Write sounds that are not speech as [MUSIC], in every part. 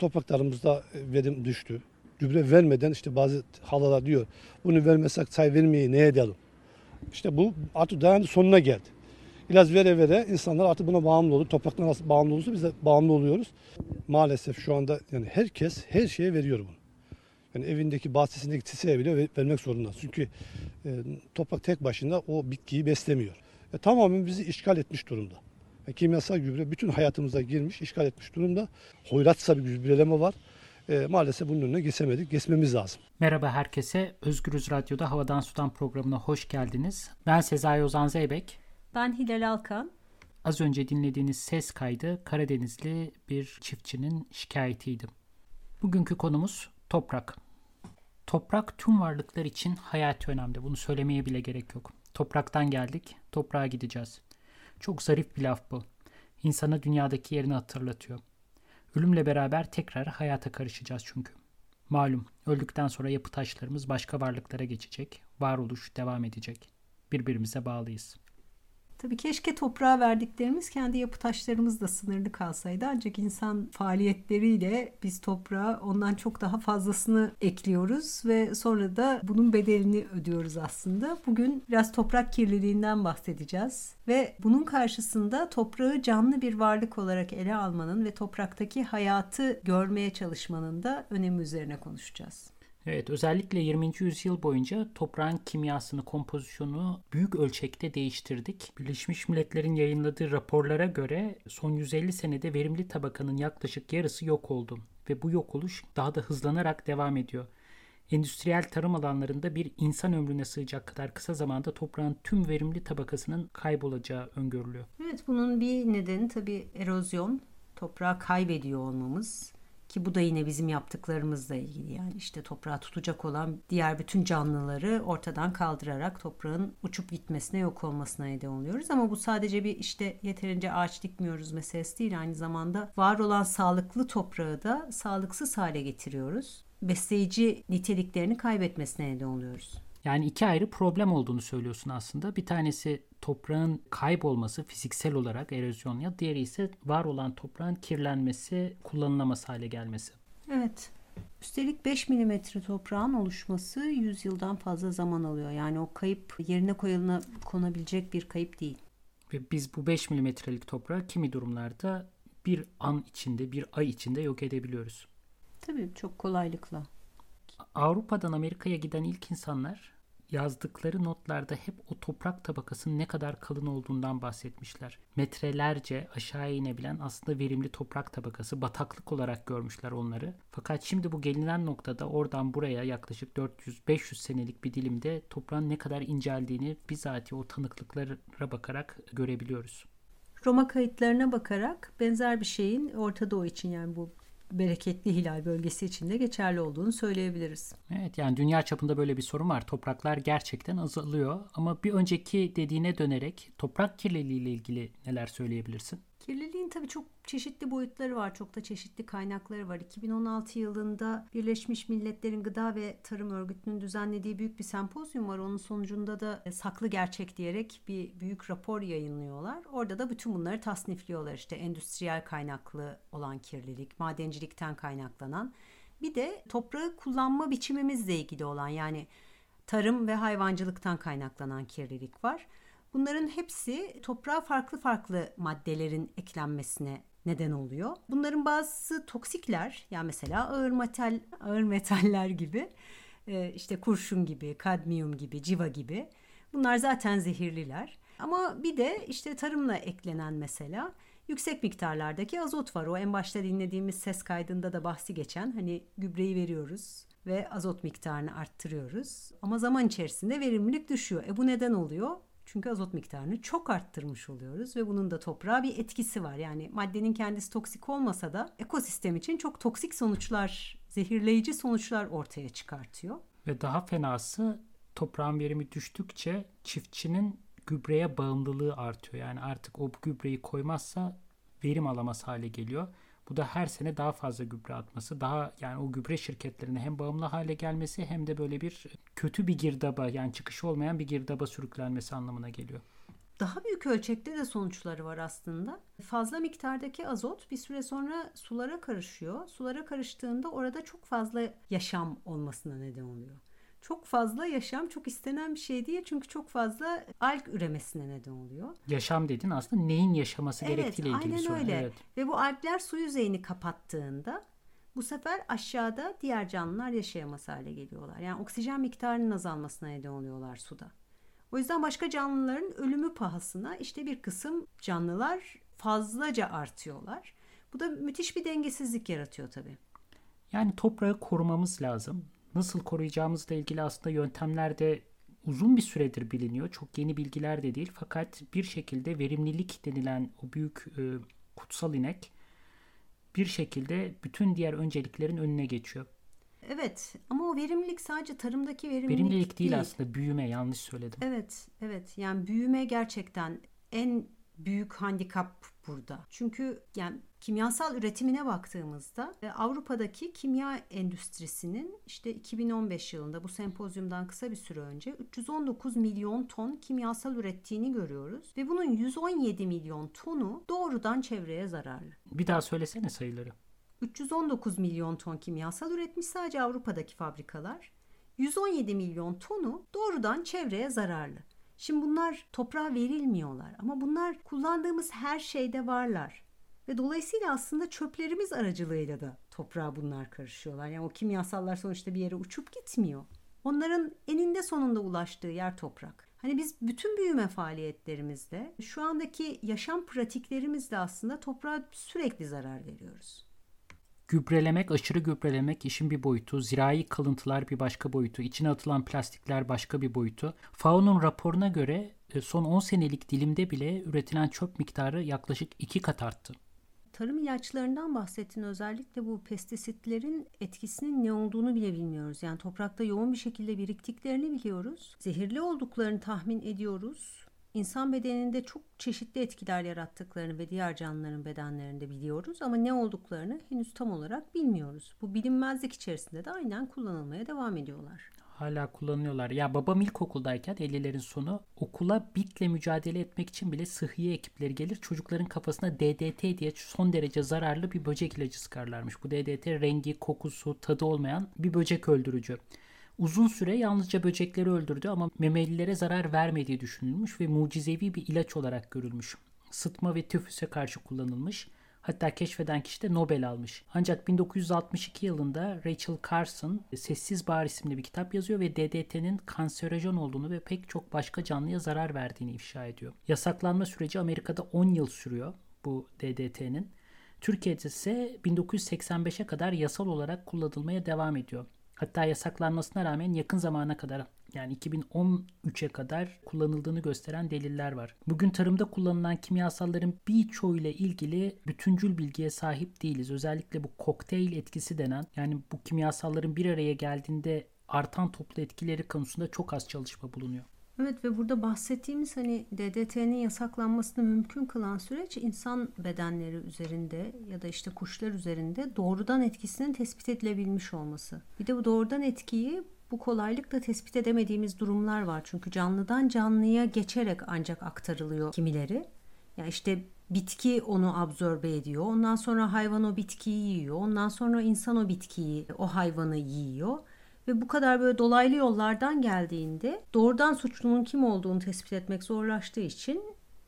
topraklarımızda verim düştü. Gübre vermeden işte bazı halalar diyor bunu vermesek say vermeyi ne edelim? İşte bu artık dayandı sonuna geldi. İlaç vere vere insanlar artık buna bağımlı oldu. Topraktan nasıl bağımlı olursa biz de bağımlı oluyoruz. Maalesef şu anda yani herkes her şeye veriyor bunu. Yani evindeki bahçesindeki çiçeğe bile ver- vermek zorunda. Çünkü e, toprak tek başına o bitkiyi beslemiyor. E, tamamen bizi işgal etmiş durumda. E, kimyasal gübre bütün hayatımıza girmiş, işgal etmiş durumda. Hoyratsa bir gübreleme var. E, maalesef bunun önüne geçemedik. Geçmemiz lazım. Merhaba herkese. Özgürüz Radyo'da Havadan Sudan programına hoş geldiniz. Ben Sezai Ozan Zeybek. Ben Hilal Alkan. Az önce dinlediğiniz ses kaydı Karadenizli bir çiftçinin şikayetiydi. Bugünkü konumuz toprak. Toprak tüm varlıklar için hayati önemli. Bunu söylemeye bile gerek yok. Topraktan geldik, toprağa gideceğiz. Çok zarif bir laf bu. İnsana dünyadaki yerini hatırlatıyor. Ölümle beraber tekrar hayata karışacağız çünkü. Malum öldükten sonra yapı taşlarımız başka varlıklara geçecek, varoluş devam edecek. Birbirimize bağlıyız. Tabii keşke toprağa verdiklerimiz kendi yapı taşlarımızla sınırlı kalsaydı. Ancak insan faaliyetleriyle biz toprağa ondan çok daha fazlasını ekliyoruz ve sonra da bunun bedelini ödüyoruz aslında. Bugün biraz toprak kirliliğinden bahsedeceğiz ve bunun karşısında toprağı canlı bir varlık olarak ele almanın ve topraktaki hayatı görmeye çalışmanın da önemi üzerine konuşacağız. Evet, özellikle 20. yüzyıl boyunca toprağın kimyasını, kompozisyonu büyük ölçekte değiştirdik. Birleşmiş Milletler'in yayınladığı raporlara göre son 150 senede verimli tabakanın yaklaşık yarısı yok oldu ve bu yok oluş daha da hızlanarak devam ediyor. Endüstriyel tarım alanlarında bir insan ömrüne sığacak kadar kısa zamanda toprağın tüm verimli tabakasının kaybolacağı öngörülüyor. Evet bunun bir nedeni tabii erozyon. Toprağı kaybediyor olmamız. Ki bu da yine bizim yaptıklarımızla ilgili yani işte toprağı tutacak olan diğer bütün canlıları ortadan kaldırarak toprağın uçup gitmesine yok olmasına neden oluyoruz. Ama bu sadece bir işte yeterince ağaç dikmiyoruz meselesi değil aynı zamanda var olan sağlıklı toprağı da sağlıksız hale getiriyoruz. Besleyici niteliklerini kaybetmesine neden oluyoruz. Yani iki ayrı problem olduğunu söylüyorsun aslında. Bir tanesi toprağın kaybolması fiziksel olarak erozyon ya diğeri ise var olan toprağın kirlenmesi, kullanılamaz hale gelmesi. Evet. Üstelik 5 milimetre toprağın oluşması 100 yıldan fazla zaman alıyor. Yani o kayıp yerine koyuluna konabilecek bir kayıp değil. Ve biz bu 5 milimetrelik toprağı kimi durumlarda bir an içinde, bir ay içinde yok edebiliyoruz. Tabii çok kolaylıkla. Avrupa'dan Amerika'ya giden ilk insanlar yazdıkları notlarda hep o toprak tabakasının ne kadar kalın olduğundan bahsetmişler. Metrelerce aşağı inebilen aslında verimli toprak tabakası bataklık olarak görmüşler onları. Fakat şimdi bu gelinen noktada oradan buraya yaklaşık 400-500 senelik bir dilimde toprağın ne kadar inceldiğini bizatihi o tanıklıklara bakarak görebiliyoruz. Roma kayıtlarına bakarak benzer bir şeyin Orta Doğu için yani bu bereketli hilal bölgesi için de geçerli olduğunu söyleyebiliriz. Evet yani dünya çapında böyle bir sorun var. Topraklar gerçekten azalıyor ama bir önceki dediğine dönerek toprak kirliliği ile ilgili neler söyleyebilirsin? Kirliliğin tabii çok çeşitli boyutları var. Çok da çeşitli kaynakları var. 2016 yılında Birleşmiş Milletler'in Gıda ve Tarım Örgütü'nün düzenlediği büyük bir sempozyum var. Onun sonucunda da e, saklı gerçek diyerek bir büyük rapor yayınlıyorlar. Orada da bütün bunları tasnifliyorlar. İşte endüstriyel kaynaklı olan kirlilik, madencilikten kaynaklanan. Bir de toprağı kullanma biçimimizle ilgili olan yani tarım ve hayvancılıktan kaynaklanan kirlilik var. Bunların hepsi toprağa farklı farklı maddelerin eklenmesine neden oluyor. Bunların bazısı toksikler yani mesela ağır metal ağır metaller gibi e, işte kurşun gibi, kadmiyum gibi, civa gibi. Bunlar zaten zehirliler. Ama bir de işte tarımla eklenen mesela yüksek miktarlardaki azot var. O en başta dinlediğimiz ses kaydında da bahsi geçen hani gübreyi veriyoruz ve azot miktarını arttırıyoruz. Ama zaman içerisinde verimlilik düşüyor. E bu neden oluyor? Çünkü azot miktarını çok arttırmış oluyoruz ve bunun da toprağa bir etkisi var. Yani maddenin kendisi toksik olmasa da ekosistem için çok toksik sonuçlar, zehirleyici sonuçlar ortaya çıkartıyor. Ve daha fenası toprağın verimi düştükçe çiftçinin gübreye bağımlılığı artıyor. Yani artık o gübreyi koymazsa verim alamaz hale geliyor. Bu da her sene daha fazla gübre atması, daha yani o gübre şirketlerine hem bağımlı hale gelmesi hem de böyle bir kötü bir girdaba yani çıkışı olmayan bir girdaba sürüklenmesi anlamına geliyor. daha büyük ölçekte de sonuçları var aslında. Fazla miktardaki azot bir süre sonra sulara karışıyor. Sulara karıştığında orada çok fazla yaşam olmasına neden oluyor. Çok fazla yaşam çok istenen bir şey değil çünkü çok fazla alg üremesine neden oluyor. Yaşam dedin aslında neyin yaşaması gerektiğiyle ilgili aynen soru. öyle. Evet. Ve bu algler su yüzeyini kapattığında bu sefer aşağıda diğer canlılar yaşayamaz hale geliyorlar. Yani oksijen miktarının azalmasına neden oluyorlar suda. O yüzden başka canlıların ölümü pahasına işte bir kısım canlılar fazlaca artıyorlar. Bu da müthiş bir dengesizlik yaratıyor tabii. Yani toprağı korumamız lazım. Nasıl koruyacağımızla ilgili aslında yöntemler de uzun bir süredir biliniyor. Çok yeni bilgiler de değil. Fakat bir şekilde verimlilik denilen o büyük e, kutsal inek bir şekilde bütün diğer önceliklerin önüne geçiyor. Evet ama o verimlilik sadece tarımdaki verimlilik, Verimlilik değil aslında büyüme yanlış söyledim. Evet, evet. Yani büyüme gerçekten en büyük handikap burada. Çünkü yani kimyasal üretimine baktığımızda e, Avrupa'daki kimya endüstrisinin işte 2015 yılında bu sempozyumdan kısa bir süre önce 319 milyon ton kimyasal ürettiğini görüyoruz ve bunun 117 milyon tonu doğrudan çevreye zararlı. Bir daha söylesene sayıları. 319 milyon ton kimyasal üretmiş sadece Avrupa'daki fabrikalar. 117 milyon tonu doğrudan çevreye zararlı. Şimdi bunlar toprağa verilmiyorlar ama bunlar kullandığımız her şeyde varlar. Ve dolayısıyla aslında çöplerimiz aracılığıyla da toprağa bunlar karışıyorlar. Yani o kimyasallar sonuçta bir yere uçup gitmiyor. Onların eninde sonunda ulaştığı yer toprak. Hani biz bütün büyüme faaliyetlerimizde şu andaki yaşam pratiklerimizde aslında toprağa sürekli zarar veriyoruz. Gübrelemek, aşırı gübrelemek işin bir boyutu, zirai kalıntılar bir başka boyutu, içine atılan plastikler başka bir boyutu. FAO'nun raporuna göre e, son 10 senelik dilimde bile üretilen çöp miktarı yaklaşık 2 kat arttı. Tarım ilaçlarından bahsettin özellikle bu pestisitlerin etkisinin ne olduğunu bile bilmiyoruz. Yani toprakta yoğun bir şekilde biriktiklerini biliyoruz. Zehirli olduklarını tahmin ediyoruz. İnsan bedeninde çok çeşitli etkiler yarattıklarını ve diğer canlıların bedenlerinde biliyoruz ama ne olduklarını henüz tam olarak bilmiyoruz. Bu bilinmezlik içerisinde de aynen kullanılmaya devam ediyorlar. Hala kullanıyorlar. Ya babam ilkokuldayken 50'lerin sonu okula bitle mücadele etmek için bile sıhhiye ekipleri gelir. Çocukların kafasına DDT diye son derece zararlı bir böcek ilacı sıkarlarmış. Bu DDT rengi, kokusu, tadı olmayan bir böcek öldürücü. Uzun süre yalnızca böcekleri öldürdü ama memelilere zarar vermediği düşünülmüş ve mucizevi bir ilaç olarak görülmüş. Sıtma ve tifüse karşı kullanılmış. Hatta keşfeden kişi de Nobel almış. Ancak 1962 yılında Rachel Carson Sessiz Bahar isimli bir kitap yazıyor ve DDT'nin kanserojen olduğunu ve pek çok başka canlıya zarar verdiğini ifşa ediyor. Yasaklanma süreci Amerika'da 10 yıl sürüyor bu DDT'nin. Türkiye'de ise 1985'e kadar yasal olarak kullanılmaya devam ediyor. Hatta yasaklanmasına rağmen yakın zamana kadar yani 2013'e kadar kullanıldığını gösteren deliller var. Bugün tarımda kullanılan kimyasalların birçoğuyla ilgili bütüncül bilgiye sahip değiliz. Özellikle bu kokteyl etkisi denen yani bu kimyasalların bir araya geldiğinde artan toplu etkileri konusunda çok az çalışma bulunuyor. Evet ve burada bahsettiğimiz hani DDT'nin yasaklanmasını mümkün kılan süreç insan bedenleri üzerinde ya da işte kuşlar üzerinde doğrudan etkisinin tespit edilebilmiş olması. Bir de bu doğrudan etkiyi bu kolaylıkla tespit edemediğimiz durumlar var. Çünkü canlıdan canlıya geçerek ancak aktarılıyor kimileri. Yani işte bitki onu absorbe ediyor. Ondan sonra hayvan o bitkiyi yiyor. Ondan sonra insan o bitkiyi, o hayvanı yiyor ve bu kadar böyle dolaylı yollardan geldiğinde doğrudan suçlunun kim olduğunu tespit etmek zorlaştığı için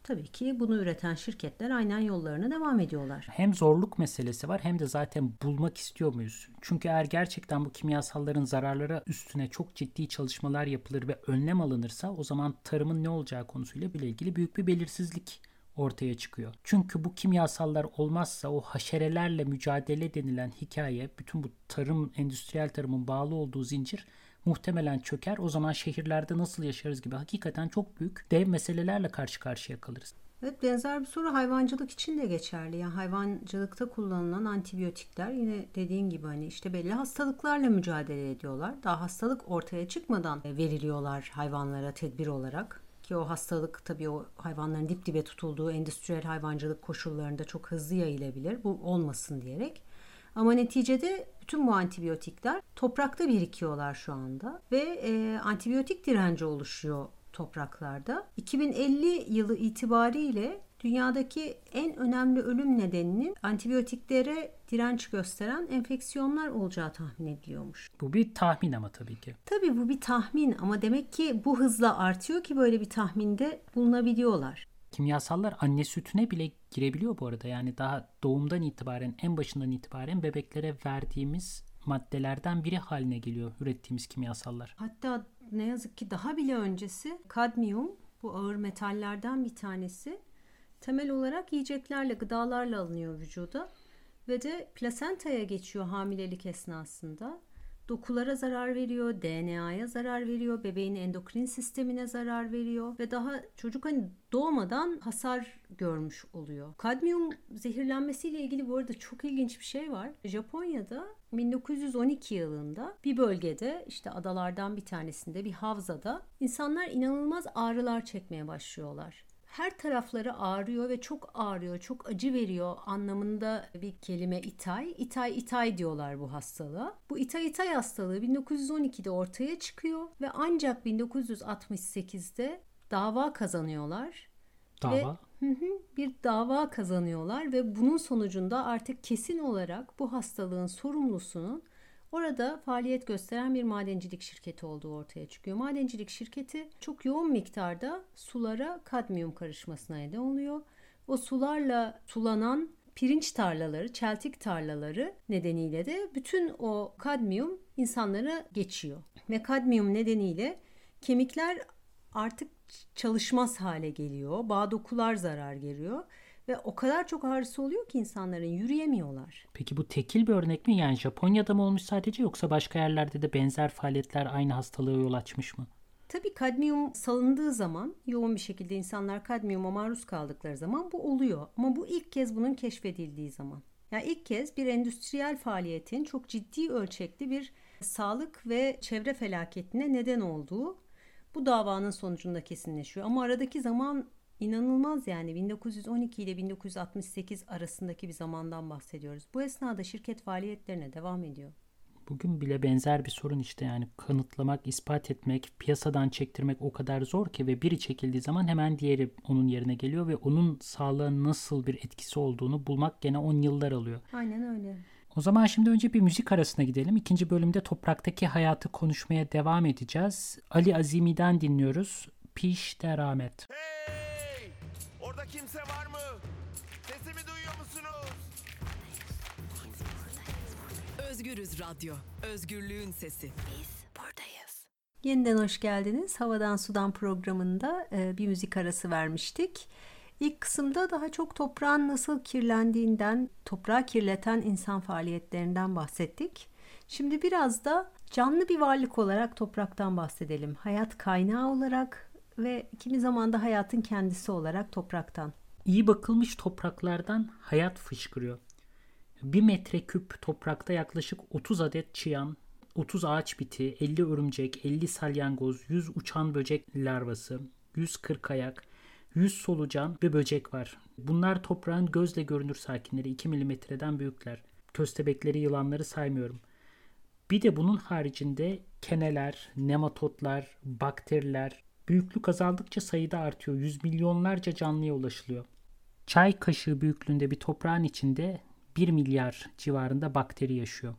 tabii ki bunu üreten şirketler aynen yollarına devam ediyorlar. Hem zorluk meselesi var hem de zaten bulmak istiyor muyuz? Çünkü eğer gerçekten bu kimyasalların zararları üstüne çok ciddi çalışmalar yapılır ve önlem alınırsa o zaman tarımın ne olacağı konusuyla bile ilgili büyük bir belirsizlik ortaya çıkıyor. Çünkü bu kimyasallar olmazsa o haşerelerle mücadele denilen hikaye, bütün bu tarım, endüstriyel tarımın bağlı olduğu zincir muhtemelen çöker. O zaman şehirlerde nasıl yaşarız gibi hakikaten çok büyük dev meselelerle karşı karşıya kalırız. Evet benzer bir soru hayvancılık için de geçerli. Yani hayvancılıkta kullanılan antibiyotikler yine dediğin gibi hani işte belli hastalıklarla mücadele ediyorlar. Daha hastalık ortaya çıkmadan veriliyorlar hayvanlara tedbir olarak ki o hastalık tabii o hayvanların dip dibe tutulduğu endüstriyel hayvancılık koşullarında çok hızlı yayılabilir. Bu olmasın diyerek. Ama neticede bütün bu antibiyotikler toprakta birikiyorlar şu anda ve e, antibiyotik direnci oluşuyor topraklarda. 2050 yılı itibariyle dünyadaki en önemli ölüm nedeninin antibiyotiklere direnç gösteren enfeksiyonlar olacağı tahmin ediliyormuş. Bu bir tahmin ama tabii ki. Tabii bu bir tahmin ama demek ki bu hızla artıyor ki böyle bir tahminde bulunabiliyorlar. Kimyasallar anne sütüne bile girebiliyor bu arada. Yani daha doğumdan itibaren, en başından itibaren bebeklere verdiğimiz maddelerden biri haline geliyor ürettiğimiz kimyasallar. Hatta ne yazık ki daha bile öncesi kadmiyum bu ağır metallerden bir tanesi temel olarak yiyeceklerle, gıdalarla alınıyor vücuda ve de plasentaya geçiyor hamilelik esnasında. Dokulara zarar veriyor, DNA'ya zarar veriyor, bebeğin endokrin sistemine zarar veriyor ve daha çocuk hani doğmadan hasar görmüş oluyor. Kadmiyum zehirlenmesiyle ilgili bu arada çok ilginç bir şey var. Japonya'da 1912 yılında bir bölgede işte adalardan bir tanesinde bir havzada insanlar inanılmaz ağrılar çekmeye başlıyorlar her tarafları ağrıyor ve çok ağrıyor, çok acı veriyor anlamında bir kelime itay. İtay itay diyorlar bu hastalığa. Bu itay itay hastalığı 1912'de ortaya çıkıyor ve ancak 1968'de dava kazanıyorlar. Dava? Ve, hı hı, bir dava kazanıyorlar ve bunun sonucunda artık kesin olarak bu hastalığın sorumlusunun Orada faaliyet gösteren bir madencilik şirketi olduğu ortaya çıkıyor. Madencilik şirketi çok yoğun miktarda sulara kadmiyum karışmasına neden oluyor. O sularla sulanan pirinç tarlaları, çeltik tarlaları nedeniyle de bütün o kadmiyum insanlara geçiyor. Ve kadmiyum nedeniyle kemikler artık çalışmaz hale geliyor. Bağ dokular zarar görüyor ve o kadar çok ağrısı oluyor ki insanların yürüyemiyorlar. Peki bu tekil bir örnek mi? Yani Japonya'da mı olmuş sadece yoksa başka yerlerde de benzer faaliyetler aynı hastalığa yol açmış mı? Tabii kadmiyum salındığı zaman yoğun bir şekilde insanlar kadmiyuma maruz kaldıkları zaman bu oluyor. Ama bu ilk kez bunun keşfedildiği zaman. Yani ilk kez bir endüstriyel faaliyetin çok ciddi ölçekli bir sağlık ve çevre felaketine neden olduğu bu davanın sonucunda kesinleşiyor. Ama aradaki zaman İnanılmaz yani 1912 ile 1968 arasındaki bir zamandan bahsediyoruz. Bu esnada şirket faaliyetlerine devam ediyor. Bugün bile benzer bir sorun işte yani kanıtlamak, ispat etmek, piyasadan çektirmek o kadar zor ki ve biri çekildiği zaman hemen diğeri onun yerine geliyor ve onun sağlığa nasıl bir etkisi olduğunu bulmak gene 10 yıllar alıyor. Aynen öyle. O zaman şimdi önce bir müzik arasına gidelim. İkinci bölümde topraktaki hayatı konuşmaya devam edeceğiz. Ali Azimi'den dinliyoruz. Piş deramet. Hey! Orada kimse var mı? Sesimi duyuyor musunuz? Özgürüz Radyo. Özgürlüğün sesi. Biz buradayız. Yeniden hoş geldiniz. Havadan Sudan programında e, bir müzik arası vermiştik. İlk kısımda daha çok toprağın nasıl kirlendiğinden, toprağı kirleten insan faaliyetlerinden bahsettik. Şimdi biraz da canlı bir varlık olarak topraktan bahsedelim. Hayat kaynağı olarak ve kimi zaman da hayatın kendisi olarak topraktan. İyi bakılmış topraklardan hayat fışkırıyor. Bir metreküp toprakta yaklaşık 30 adet çıyan, 30 ağaç biti, 50 örümcek, 50 salyangoz, 100 uçan böcek larvası, 140 ayak, 100 solucan ve böcek var. Bunlar toprağın gözle görünür sakinleri 2 milimetreden büyükler. Köstebekleri, yılanları saymıyorum. Bir de bunun haricinde keneler, nematotlar, bakteriler, Büyüklük azaldıkça sayıda artıyor. Yüz milyonlarca canlıya ulaşılıyor. Çay kaşığı büyüklüğünde bir toprağın içinde 1 milyar civarında bakteri yaşıyor.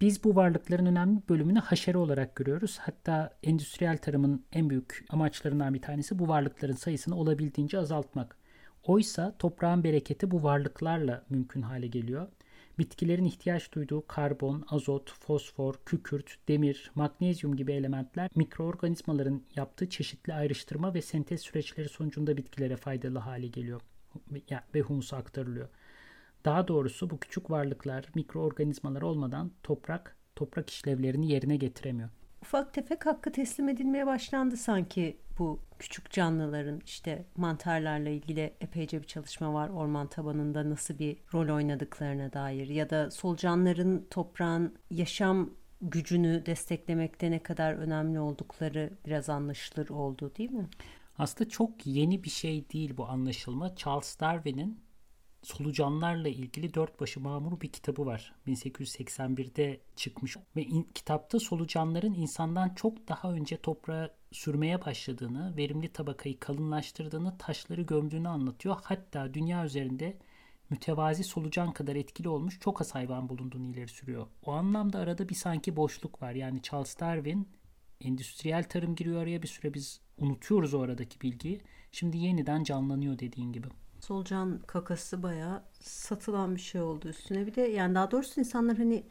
Biz bu varlıkların önemli bölümünü haşere olarak görüyoruz. Hatta endüstriyel tarımın en büyük amaçlarından bir tanesi bu varlıkların sayısını olabildiğince azaltmak. Oysa toprağın bereketi bu varlıklarla mümkün hale geliyor. Bitkilerin ihtiyaç duyduğu karbon, azot, fosfor, kükürt, demir, magnezyum gibi elementler mikroorganizmaların yaptığı çeşitli ayrıştırma ve sentez süreçleri sonucunda bitkilere faydalı hale geliyor ve humusa aktarılıyor. Daha doğrusu bu küçük varlıklar, mikroorganizmalar olmadan toprak, toprak işlevlerini yerine getiremiyor ufak tefek hakkı teslim edilmeye başlandı sanki bu küçük canlıların işte mantarlarla ilgili epeyce bir çalışma var orman tabanında nasıl bir rol oynadıklarına dair ya da solucanların toprağın yaşam gücünü desteklemekte ne kadar önemli oldukları biraz anlaşılır oldu değil mi? Aslında çok yeni bir şey değil bu anlaşılma. Charles Darwin'in solucanlarla ilgili dört başı mamur bir kitabı var. 1881'de çıkmış ve in, kitapta solucanların insandan çok daha önce toprağa sürmeye başladığını, verimli tabakayı kalınlaştırdığını, taşları gömdüğünü anlatıyor. Hatta dünya üzerinde mütevazi solucan kadar etkili olmuş çok az hayvan bulunduğunu ileri sürüyor. O anlamda arada bir sanki boşluk var. Yani Charles Darwin endüstriyel tarım giriyor araya bir süre biz unutuyoruz o aradaki bilgiyi. Şimdi yeniden canlanıyor dediğin gibi. Solucan kakası bayağı satılan bir şey oldu üstüne. Bir de yani daha doğrusu insanlar hani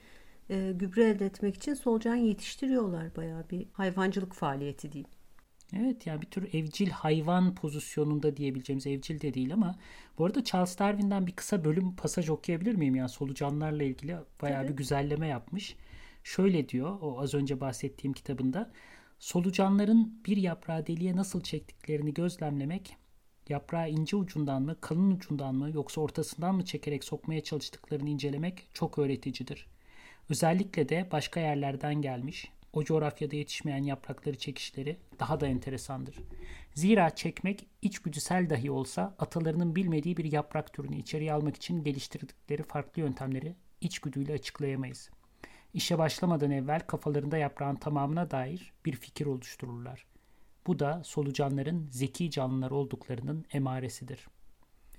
e, gübre elde etmek için solucan yetiştiriyorlar bayağı bir hayvancılık faaliyeti diyeyim. Evet yani bir tür evcil hayvan pozisyonunda diyebileceğimiz evcil de değil ama bu arada Charles Darwin'den bir kısa bölüm pasaj okuyabilir miyim? Yani solucanlarla ilgili bayağı Tabii. bir güzelleme yapmış. Şöyle diyor o az önce bahsettiğim kitabında solucanların bir yaprağı deliğe nasıl çektiklerini gözlemlemek yaprağı ince ucundan mı kalın ucundan mı yoksa ortasından mı çekerek sokmaya çalıştıklarını incelemek çok öğreticidir. Özellikle de başka yerlerden gelmiş, o coğrafyada yetişmeyen yaprakları çekişleri daha da enteresandır. Zira çekmek içgüdüsel dahi olsa atalarının bilmediği bir yaprak türünü içeriye almak için geliştirdikleri farklı yöntemleri içgüdüyle açıklayamayız. İşe başlamadan evvel kafalarında yaprağın tamamına dair bir fikir oluştururlar. Bu da solucanların zeki canlılar olduklarının emaresidir.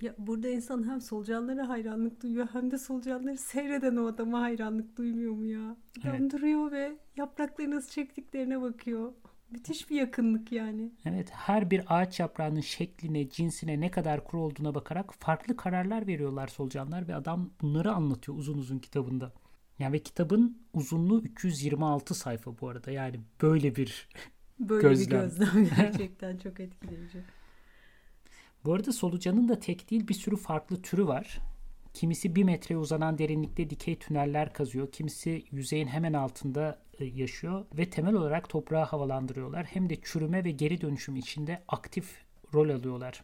Ya burada insan hem solucanlara hayranlık duyuyor hem de solucanları seyreden o adama hayranlık duymuyor mu ya? Adam Evet. duruyor ve yaprakları nasıl çektiklerine bakıyor. Müthiş bir yakınlık yani. Evet, her bir ağaç yaprağının şekline, cinsine ne kadar kuru olduğuna bakarak farklı kararlar veriyorlar solucanlar ve adam bunları anlatıyor uzun uzun kitabında. Yani ve kitabın uzunluğu 326 sayfa bu arada. Yani böyle bir Böyle Gözlem. bir gözlem [LAUGHS] gerçekten çok etkileyici. Bu arada solucanın da tek değil bir sürü farklı türü var. Kimisi bir metreye uzanan derinlikte dikey tüneller kazıyor. Kimisi yüzeyin hemen altında e, yaşıyor ve temel olarak toprağı havalandırıyorlar. Hem de çürüme ve geri dönüşüm içinde aktif rol alıyorlar.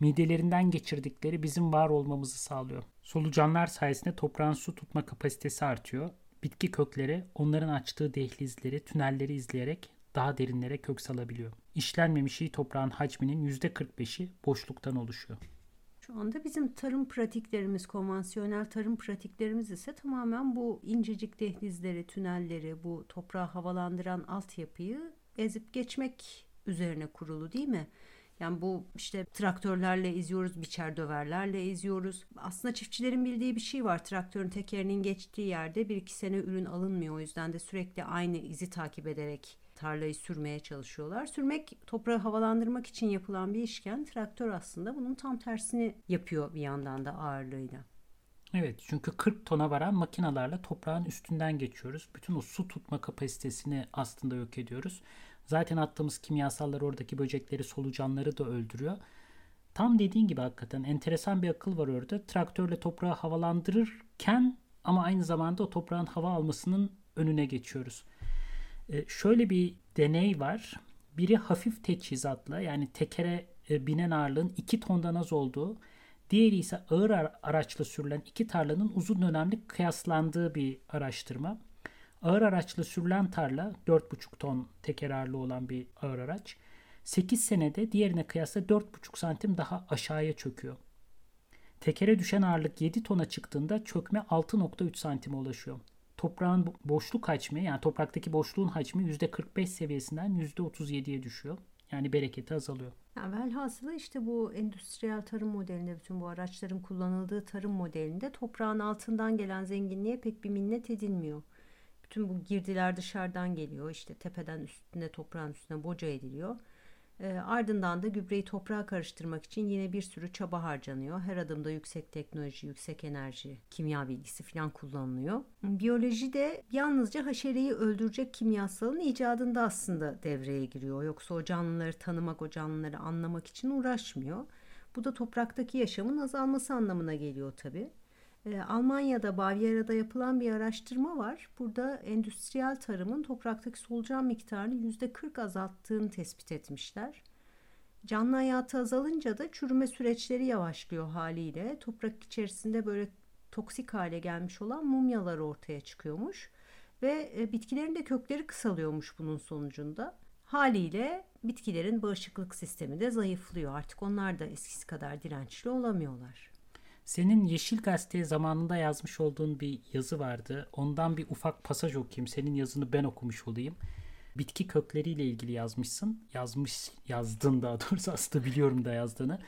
Midelerinden geçirdikleri bizim var olmamızı sağlıyor. Solucanlar sayesinde toprağın su tutma kapasitesi artıyor. Bitki kökleri onların açtığı dehlizleri, tünelleri izleyerek daha derinlere kök salabiliyor. İşlenmemiş iyi toprağın hacminin %45'i boşluktan oluşuyor. Şu anda bizim tarım pratiklerimiz, konvansiyonel tarım pratiklerimiz ise tamamen bu incecik dehlizleri, tünelleri, bu toprağı havalandıran altyapıyı ezip geçmek üzerine kurulu değil mi? Yani bu işte traktörlerle izliyoruz, biçer döverlerle izliyoruz. Aslında çiftçilerin bildiği bir şey var. Traktörün tekerinin geçtiği yerde bir iki sene ürün alınmıyor. O yüzden de sürekli aynı izi takip ederek tarlayı sürmeye çalışıyorlar. Sürmek toprağı havalandırmak için yapılan bir işken traktör aslında bunun tam tersini yapıyor bir yandan da ağırlığıyla. Evet çünkü 40 tona varan makinalarla toprağın üstünden geçiyoruz. Bütün o su tutma kapasitesini aslında yok ediyoruz. Zaten attığımız kimyasallar oradaki böcekleri, solucanları da öldürüyor. Tam dediğin gibi hakikaten enteresan bir akıl var orada. Traktörle toprağı havalandırırken ama aynı zamanda o toprağın hava almasının önüne geçiyoruz. Ee, şöyle bir deney var. Biri hafif teçhizatla yani tekere e, binen ağırlığın 2 tondan az olduğu, diğeri ise ağır ara- araçla sürülen iki tarlanın uzun dönemli kıyaslandığı bir araştırma. Ağır araçla sürülen tarla 4,5 ton teker ağırlığı olan bir ağır araç 8 senede diğerine kıyasla 4,5 santim daha aşağıya çöküyor. Tekere düşen ağırlık 7 tona çıktığında çökme 6.3 santime ulaşıyor. Toprağın bo- boşluk hacmi yani topraktaki boşluğun hacmi %45 seviyesinden %37'ye düşüyor. Yani bereketi azalıyor. Yani velhasılı işte bu endüstriyel tarım modelinde bütün bu araçların kullanıldığı tarım modelinde toprağın altından gelen zenginliğe pek bir minnet edilmiyor. Bütün bu girdiler dışarıdan geliyor. İşte tepeden üstüne toprağın üstüne boca ediliyor. E, ardından da gübreyi toprağa karıştırmak için yine bir sürü çaba harcanıyor. Her adımda yüksek teknoloji, yüksek enerji, kimya bilgisi falan kullanılıyor. Biyoloji de yalnızca haşereyi öldürecek kimyasalın icadında aslında devreye giriyor. Yoksa o canlıları tanımak, o canlıları anlamak için uğraşmıyor. Bu da topraktaki yaşamın azalması anlamına geliyor tabii. Ee, Almanya'da, Bavyera'da yapılan bir araştırma var. Burada endüstriyel tarımın topraktaki solucan miktarını %40 azalttığını tespit etmişler. Canlı hayatı azalınca da çürüme süreçleri yavaşlıyor haliyle. Toprak içerisinde böyle toksik hale gelmiş olan mumyalar ortaya çıkıyormuş. Ve e, bitkilerin de kökleri kısalıyormuş bunun sonucunda. Haliyle bitkilerin bağışıklık sistemi de zayıflıyor. Artık onlar da eskisi kadar dirençli olamıyorlar. Senin Yeşil Gazete zamanında yazmış olduğun bir yazı vardı. Ondan bir ufak pasaj okuyayım. Senin yazını ben okumuş olayım. bitki kökleriyle ilgili yazmışsın. Yazmış, yazdın daha doğrusu [LAUGHS] aslında biliyorum da yazdığını.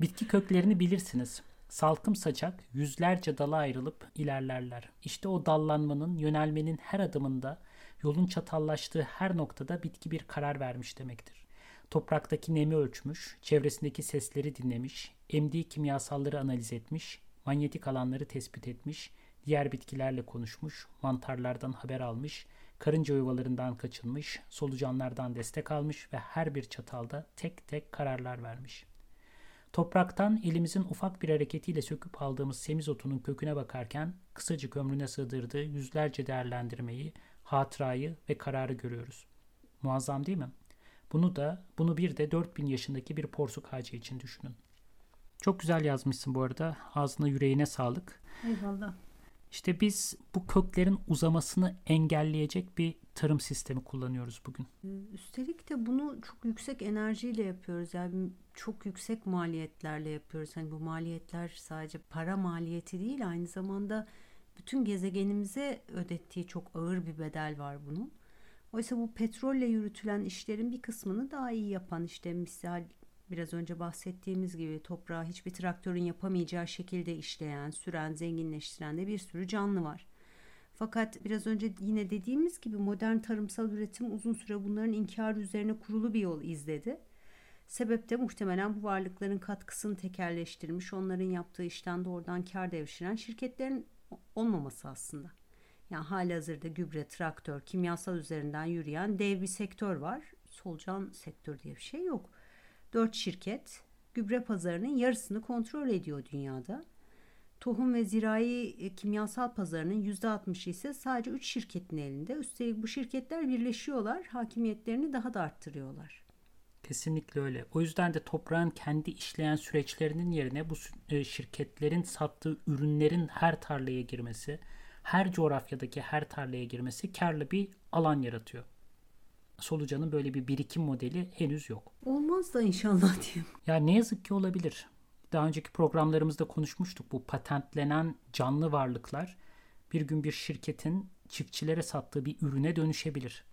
Bitki köklerini bilirsiniz. Salkım saçak yüzlerce dala ayrılıp ilerlerler. İşte o dallanmanın, yönelmenin her adımında, yolun çatallaştığı her noktada bitki bir karar vermiş demektir. Topraktaki nemi ölçmüş, çevresindeki sesleri dinlemiş, emdiği kimyasalları analiz etmiş, manyetik alanları tespit etmiş, diğer bitkilerle konuşmuş, mantarlardan haber almış, karınca yuvalarından kaçınmış, solucanlardan destek almış ve her bir çatalda tek tek kararlar vermiş. Topraktan elimizin ufak bir hareketiyle söküp aldığımız semizotunun köküne bakarken kısacık ömrüne sığdırdığı yüzlerce değerlendirmeyi, hatırayı ve kararı görüyoruz. Muazzam değil mi? Bunu da, bunu bir de 4000 yaşındaki bir porsuk ağacı için düşünün. Çok güzel yazmışsın bu arada. Ağzına yüreğine sağlık. Eyvallah. İşte biz bu köklerin uzamasını engelleyecek bir tarım sistemi kullanıyoruz bugün. Üstelik de bunu çok yüksek enerjiyle yapıyoruz. Yani çok yüksek maliyetlerle yapıyoruz. Hani bu maliyetler sadece para maliyeti değil aynı zamanda bütün gezegenimize ödettiği çok ağır bir bedel var bunun. Oysa bu petrolle yürütülen işlerin bir kısmını daha iyi yapan işte misal biraz önce bahsettiğimiz gibi toprağı hiçbir traktörün yapamayacağı şekilde işleyen, süren, zenginleştiren de bir sürü canlı var. Fakat biraz önce yine dediğimiz gibi modern tarımsal üretim uzun süre bunların inkarı üzerine kurulu bir yol izledi. Sebep de muhtemelen bu varlıkların katkısını tekerleştirmiş, onların yaptığı işten doğrudan kar devşiren şirketlerin olmaması aslında. Yani hali hazırda gübre, traktör, kimyasal üzerinden yürüyen dev bir sektör var. Solucan sektör diye bir şey yok. Dört şirket gübre pazarının yarısını kontrol ediyor dünyada. Tohum ve zirai kimyasal pazarının %60'ı ise sadece 3 şirketin elinde. Üstelik bu şirketler birleşiyorlar, hakimiyetlerini daha da arttırıyorlar. Kesinlikle öyle. O yüzden de toprağın kendi işleyen süreçlerinin yerine bu şirketlerin sattığı ürünlerin her tarlaya girmesi, her coğrafyadaki her tarlaya girmesi karlı bir alan yaratıyor. Solucanın böyle bir birikim modeli henüz yok. Olmaz da inşallah diyeyim. Ya ne yazık ki olabilir. Daha önceki programlarımızda konuşmuştuk. Bu patentlenen canlı varlıklar bir gün bir şirketin çiftçilere sattığı bir ürüne dönüşebilir.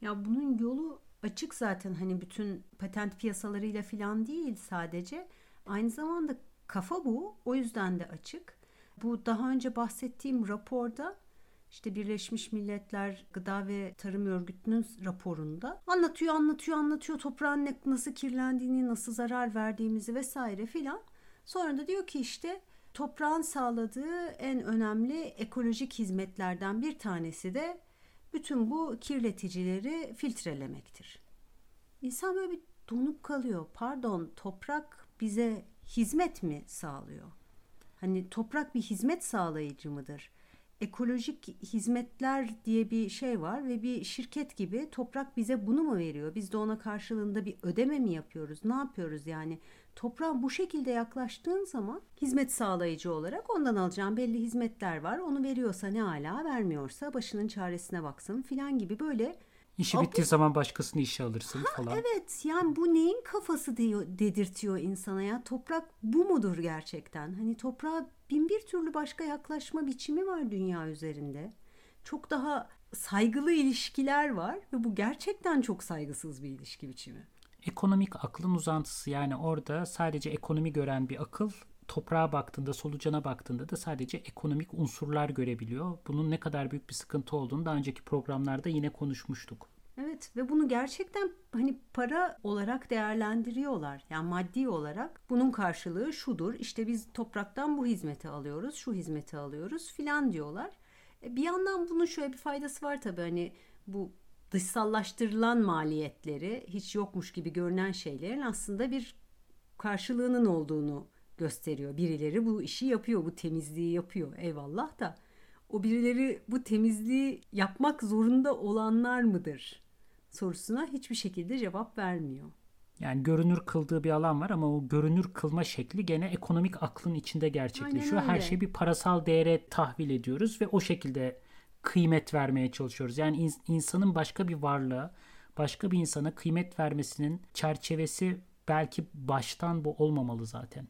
Ya bunun yolu açık zaten hani bütün patent piyasalarıyla falan değil sadece. Aynı zamanda kafa bu. O yüzden de açık. Bu daha önce bahsettiğim raporda işte Birleşmiş Milletler Gıda ve Tarım Örgütü'nün raporunda anlatıyor, anlatıyor, anlatıyor toprağın nasıl kirlendiğini, nasıl zarar verdiğimizi vesaire filan. Sonra da diyor ki işte toprağın sağladığı en önemli ekolojik hizmetlerden bir tanesi de bütün bu kirleticileri filtrelemektir. İnsan böyle bir donup kalıyor. Pardon, toprak bize hizmet mi sağlıyor? Hani toprak bir hizmet sağlayıcı mıdır? Ekolojik hizmetler diye bir şey var ve bir şirket gibi toprak bize bunu mu veriyor? Biz de ona karşılığında bir ödeme mi yapıyoruz? Ne yapıyoruz yani? Toprağa bu şekilde yaklaştığın zaman hizmet sağlayıcı olarak ondan alacağın belli hizmetler var. Onu veriyorsa ne ala vermiyorsa başının çaresine baksın filan gibi böyle İşi Abi- bittiği zaman başkasını işe alırsın falan. Evet yani bu neyin kafası diyor, dedirtiyor insana ya. Toprak bu mudur gerçekten? Hani toprağa bin bir türlü başka yaklaşma biçimi var dünya üzerinde. Çok daha saygılı ilişkiler var ve bu gerçekten çok saygısız bir ilişki biçimi. Ekonomik aklın uzantısı yani orada sadece ekonomi gören bir akıl toprağa baktığında, solucana baktığında da sadece ekonomik unsurlar görebiliyor. Bunun ne kadar büyük bir sıkıntı olduğunu daha önceki programlarda yine konuşmuştuk. Evet ve bunu gerçekten hani para olarak değerlendiriyorlar. Yani maddi olarak bunun karşılığı şudur. İşte biz topraktan bu hizmeti alıyoruz, şu hizmeti alıyoruz filan diyorlar. E, Bir yandan bunun şöyle bir faydası var tabii hani bu dışsallaştırılan maliyetleri hiç yokmuş gibi görünen şeylerin aslında bir karşılığının olduğunu gösteriyor. Birileri bu işi yapıyor, bu temizliği yapıyor. Eyvallah da o birileri bu temizliği yapmak zorunda olanlar mıdır? Sorusuna hiçbir şekilde cevap vermiyor. Yani görünür kıldığı bir alan var ama o görünür kılma şekli gene ekonomik aklın içinde gerçekleşiyor. Her şeyi bir parasal değere tahvil ediyoruz ve o şekilde kıymet vermeye çalışıyoruz. Yani ins- insanın başka bir varlığa, başka bir insana kıymet vermesinin çerçevesi belki baştan bu olmamalı zaten.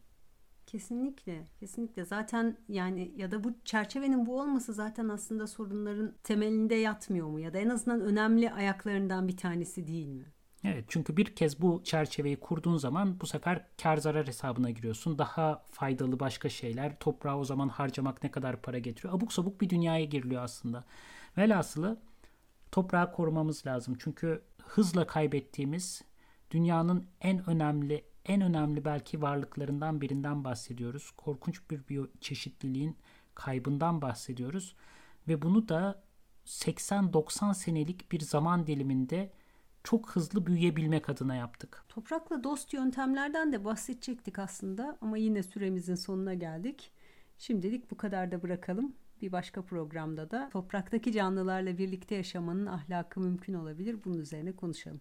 Kesinlikle, kesinlikle. Zaten yani ya da bu çerçevenin bu olması zaten aslında sorunların temelinde yatmıyor mu? Ya da en azından önemli ayaklarından bir tanesi değil mi? Evet çünkü bir kez bu çerçeveyi kurduğun zaman bu sefer kar zarar hesabına giriyorsun. Daha faydalı başka şeyler. Toprağa o zaman harcamak ne kadar para getiriyor. Abuk sabuk bir dünyaya giriliyor aslında. Velhasılı toprağı korumamız lazım. Çünkü hızla kaybettiğimiz dünyanın en önemli en önemli belki varlıklarından birinden bahsediyoruz. Korkunç bir biyoçeşitliliğin kaybından bahsediyoruz ve bunu da 80-90 senelik bir zaman diliminde çok hızlı büyüyebilmek adına yaptık. Toprakla dost yöntemlerden de bahsedecektik aslında ama yine süremizin sonuna geldik. Şimdilik bu kadar da bırakalım. Bir başka programda da topraktaki canlılarla birlikte yaşamanın ahlakı mümkün olabilir. Bunun üzerine konuşalım.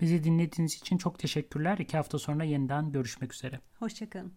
Bizi dinlediğiniz için çok teşekkürler. İki hafta sonra yeniden görüşmek üzere. Hoşçakalın.